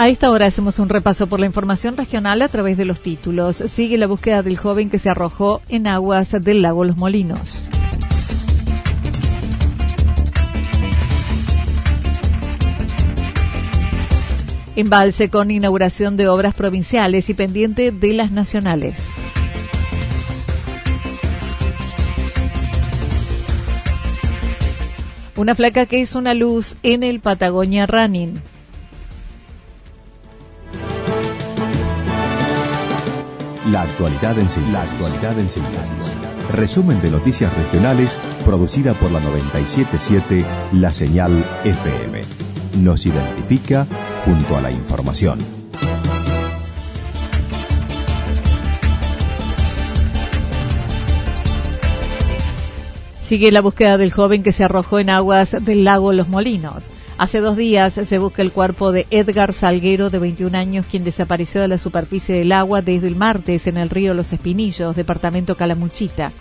A esta hora hacemos un repaso por la información regional a través de los títulos. Sigue la búsqueda del joven que se arrojó en aguas del lago Los Molinos. Embalse con inauguración de obras provinciales y pendiente de las nacionales. Una flaca que hizo una luz en el Patagonia Running. La actualidad en síntesis. La actualidad en síntesis. Resumen de noticias regionales producida por la 977 La Señal FM. Nos identifica junto a la información. Sigue la búsqueda del joven que se arrojó en aguas del lago Los Molinos. Hace dos días se busca el cuerpo de Edgar Salguero, de 21 años, quien desapareció de la superficie del agua desde el martes en el río Los Espinillos, departamento Calamuchita.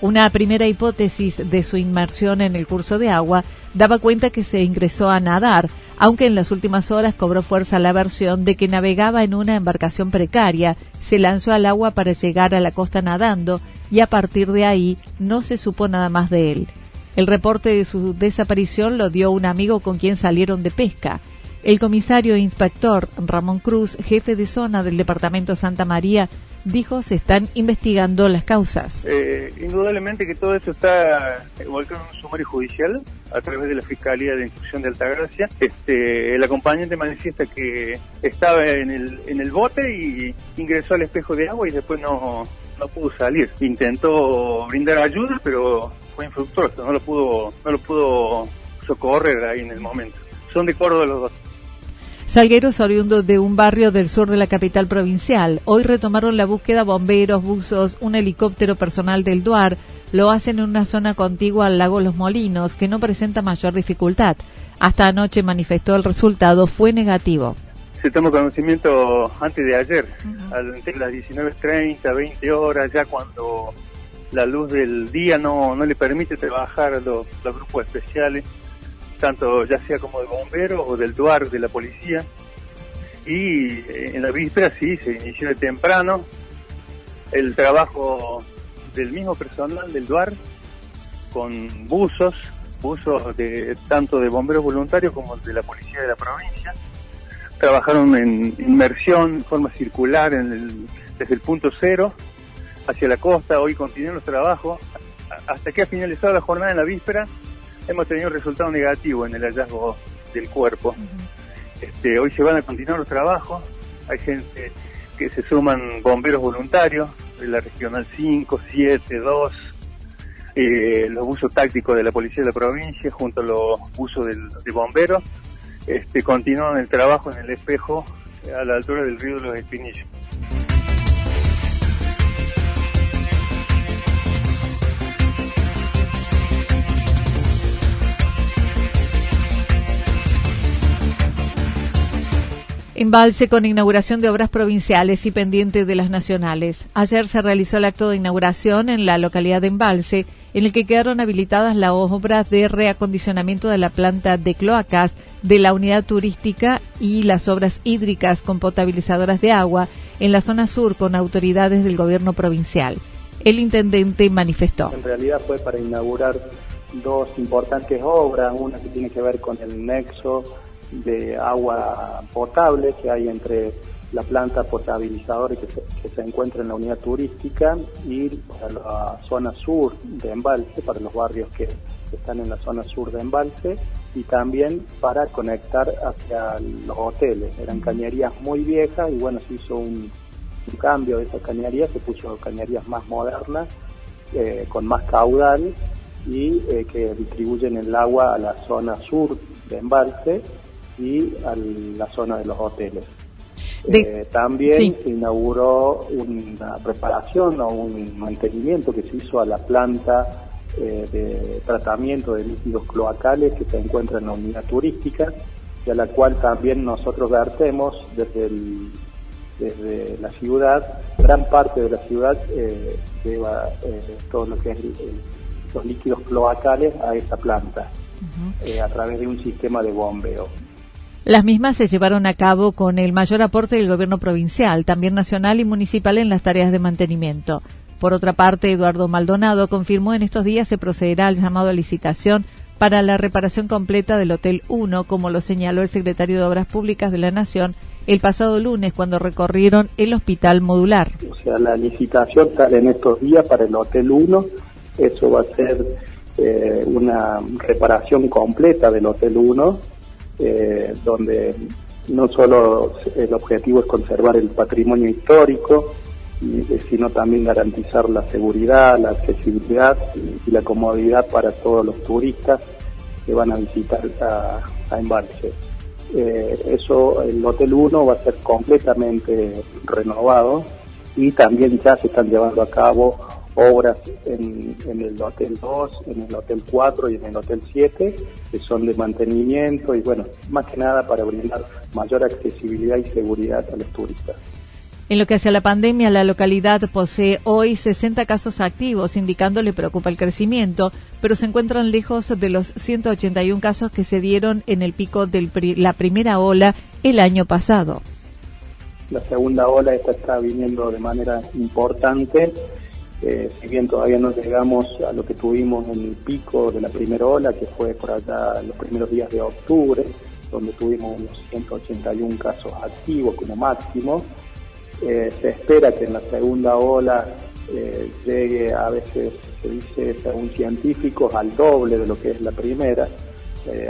Una primera hipótesis de su inmersión en el curso de agua daba cuenta que se ingresó a nadar, aunque en las últimas horas cobró fuerza la versión de que navegaba en una embarcación precaria, se lanzó al agua para llegar a la costa nadando y a partir de ahí no se supo nada más de él. El reporte de su desaparición lo dio un amigo con quien salieron de pesca. El comisario e inspector Ramón Cruz, jefe de zona del departamento Santa María, dijo se están investigando las causas. Eh, indudablemente que todo esto está volcado en un sumario judicial a través de la Fiscalía de Instrucción de Altagracia. Este, el acompañante manifiesta que estaba en el, en el bote y ingresó al espejo de agua y después no, no pudo salir. Intentó brindar ayuda, pero fue infructuoso, no lo pudo, no lo pudo socorrer ahí en el momento. Son de Córdoba los dos. Salguero es oriundo de un barrio del sur de la capital provincial. Hoy retomaron la búsqueda bomberos, buzos, un helicóptero personal del Duar. Lo hacen en una zona contigua al lago Los Molinos, que no presenta mayor dificultad. Hasta anoche manifestó el resultado fue negativo. Se tomó conocimiento antes de ayer, entre las 19.30, 20 horas, ya cuando la luz del día no, no le permite trabajar a los, grupos especiales, tanto ya sea como de bomberos o del DUAR de la policía. Y eh, en la víspera sí, se inició de temprano el trabajo del mismo personal del DUAR con buzos, buzos de tanto de bomberos voluntarios como de la policía de la provincia. Trabajaron en inmersión, en forma circular desde el punto cero hacia la costa, hoy continúan los trabajos. Hasta que ha finalizado la jornada en la víspera, hemos tenido un resultado negativo en el hallazgo del cuerpo. este, hoy se van a continuar los trabajos, hay gente que se suman bomberos voluntarios de la Regional 5, 7, 2, los buzos tácticos de la Policía de la Provincia junto a los buzos de bomberos, este, continúan el trabajo en el espejo a la altura del río de los Espinillos. Embalse con inauguración de obras provinciales y pendiente de las nacionales. Ayer se realizó el acto de inauguración en la localidad de Embalse, en el que quedaron habilitadas las obras de reacondicionamiento de la planta de cloacas de la unidad turística y las obras hídricas con potabilizadoras de agua en la zona sur con autoridades del gobierno provincial. El intendente manifestó. En realidad fue para inaugurar dos importantes obras, una que tiene que ver con el nexo de agua potable que hay entre la planta potabilizadora que se, que se encuentra en la unidad turística y para la zona sur de Embalse, para los barrios que están en la zona sur de Embalse y también para conectar hacia los hoteles. Eran cañerías muy viejas y bueno, se hizo un, cambio de esa cañería, se puso cañerías más modernas, eh, con más caudal y eh, que distribuyen el agua a la zona sur de Embalse y a la zona de los hoteles. Eh, también se inauguró una preparación o un mantenimiento que se hizo a la planta eh, de tratamiento de líquidos cloacales que se encuentra en la unidad turística y a la cual también nosotros vertemos desde, desde la ciudad, gran parte de la ciudad eh, lleva todo lo que es los líquidos cloacales a esa planta a través de un sistema de bombeo. Las mismas se llevaron a cabo con el mayor aporte del gobierno provincial, también nacional y municipal en las tareas de mantenimiento. Por otra parte, Eduardo Maldonado confirmó en estos días se procederá al llamado a licitación para la reparación completa del Hotel 1, como lo señaló el secretario de Obras Públicas de la Nación el pasado lunes cuando recorrieron el hospital modular. O sea, la licitación sale en estos días para el Hotel 1. Eso va a ser eh, una reparación completa del Hotel 1 eh, donde no solo el objetivo es conservar el patrimonio histórico, eh, sino también garantizar la seguridad, la accesibilidad y la comodidad para todos los turistas que van a visitar a, a Embalse. Eh, eso, el Hotel 1 va a ser completamente renovado y también ya se están llevando a cabo obras en, el Hotel 2, en el Hotel 4 y en el Hotel 7, que son de mantenimiento y bueno, más que nada para brindar mayor accesibilidad y seguridad a los turistas. En lo que hace a la pandemia, la localidad posee hoy 60 casos activos, indicando le preocupa el crecimiento, pero se encuentran lejos de los 181 casos que se dieron en el pico de la primera ola el año pasado. La segunda ola esta está viniendo de manera importante eh, si bien todavía no llegamos a lo que tuvimos en el pico de la primera ola, que fue por allá los primeros días de octubre, donde tuvimos unos 181 casos activos como máximo, eh, se espera que en la segunda ola eh, llegue a veces, se dice según científicos, al doble de lo que es la primera.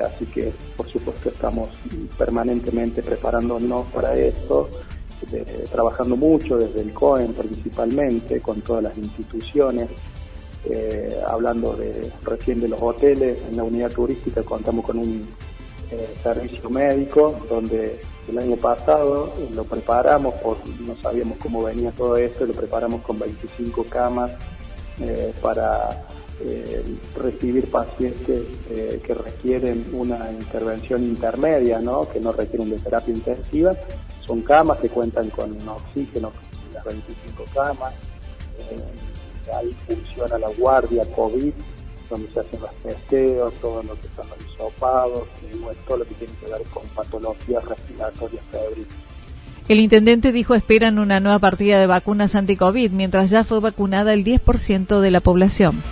así que, por supuesto, estamos permanentemente preparándonos para esto trabajando mucho desde el COEN principalmente, con todas las instituciones, eh, hablando de recién de los hoteles, en la unidad turística contamos con un eh, servicio médico donde el año pasado lo preparamos, por, no sabíamos cómo venía todo esto, lo preparamos con 25 camas eh, para recibir pacientes que requieren una intervención intermedia, ¿no? que no requieren de terapia intensiva son camas que cuentan con oxígeno, las 25 camas. Eh, ahí funciona la guardia COVID, donde se hacen los testeos, todo lo que son los todo lo que tiene que ver con patologías respiratorias febriles. El intendente dijo esperan una nueva partida de vacunas anti-COVID, mientras ya fue vacunada el 10% de la población.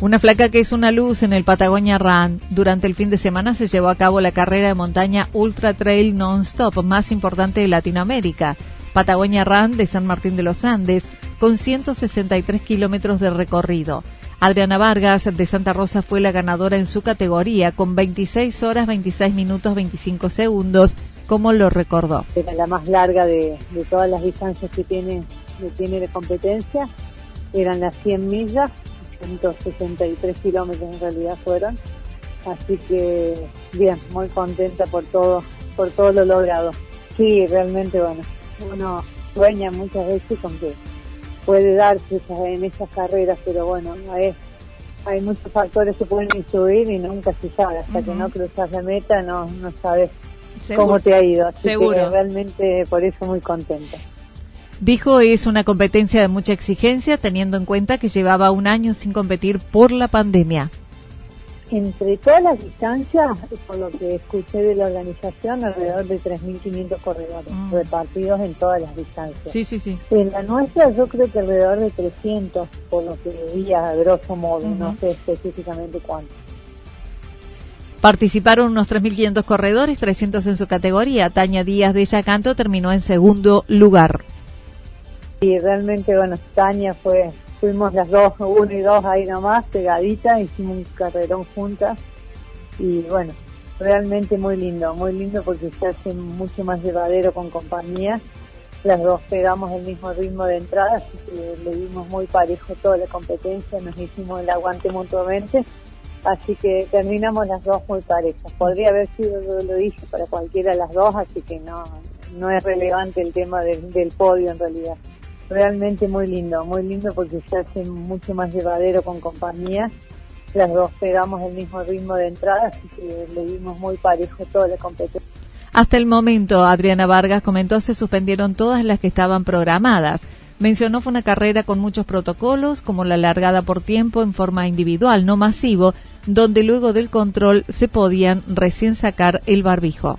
Una flaca que es una luz en el Patagonia Run. Durante el fin de semana se llevó a cabo la carrera de montaña Ultra Trail Non-Stop más importante de Latinoamérica, Patagonia Run de San Martín de los Andes, con 163 kilómetros de recorrido. Adriana Vargas de Santa Rosa fue la ganadora en su categoría con 26 horas 26 minutos 25 segundos, como lo recordó. Era la más larga de, todas las distancias que tiene, que tiene de competencia. Eran las 100 millas 163 kilómetros en realidad fueron. Así que bien, muy contenta por todo, por todo lo logrado. Sí, realmente bueno, uno sueña muchas veces con que puede darse en esas carreras, pero bueno, hay, hay muchos factores que pueden influir y nunca se sabe, hasta que no cruzas la meta no, no sabes cómo te ha ido. Así Seguro. Que realmente por eso muy contenta. Dijo es una competencia de mucha exigencia teniendo en cuenta que llevaba un año sin competir por la pandemia. Entre todas las distancias, por lo que escuché de la organización, alrededor de 3.500 corredores mm. repartidos en todas las distancias. Sí, sí, sí. En la nuestra yo creo que alrededor de 300, por lo que veía a grosso modo, no sé específicamente cuánto. Participaron unos 3.500 corredores, 300 en su categoría. Taña Díaz de Yacanto terminó en segundo lugar. Y realmente, bueno, Tania fue fuimos las dos, uno y dos ahí nomás, pegaditas, hicimos un carrerón juntas y bueno, realmente muy lindo, muy lindo porque se hace mucho más llevadero con compañía. Las dos pegamos el mismo ritmo de entrada, así que le dimos muy parejo toda la competencia, nos hicimos el aguante mutuamente, así que terminamos las dos muy parejas. Podría haber sido, yo lo dije, para cualquiera de las dos, así que no, no es relevante el tema del podio en realidad realmente muy lindo, muy lindo porque se hace mucho más llevadero con compañía. Las dos pegamos el mismo ritmo de entrada, así que le dimos muy parejo toda la competencia. Hasta el momento, Adriana Vargas comentó, se suspendieron todas las que estaban programadas. Mencionó fue una carrera con muchos protocolos, como la largada por tiempo en forma individual, no masivo, donde luego del control se podían recién sacar el barbijo.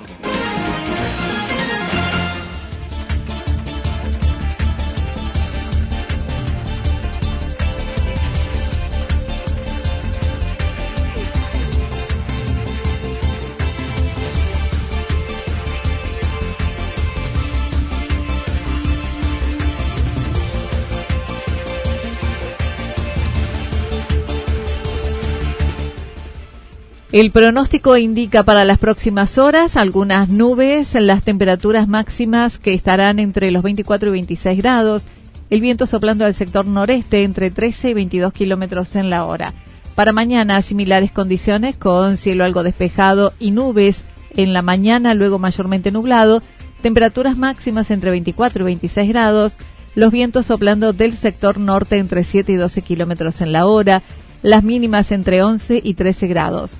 El pronóstico indica para las próximas horas algunas nubes, las temperaturas máximas que estarán entre los 24 y 26 grados, el viento soplando al sector noreste entre 13 y 22 kilómetros en la hora. Para mañana, similares condiciones con cielo algo despejado y nubes en la mañana, luego mayormente nublado, temperaturas máximas entre 24 y 26 grados, los vientos soplando del sector norte entre 7 y 12 kilómetros en la hora, las mínimas entre 11 y 13 grados.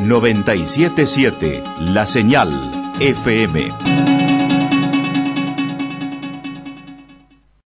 977 La Señal FM.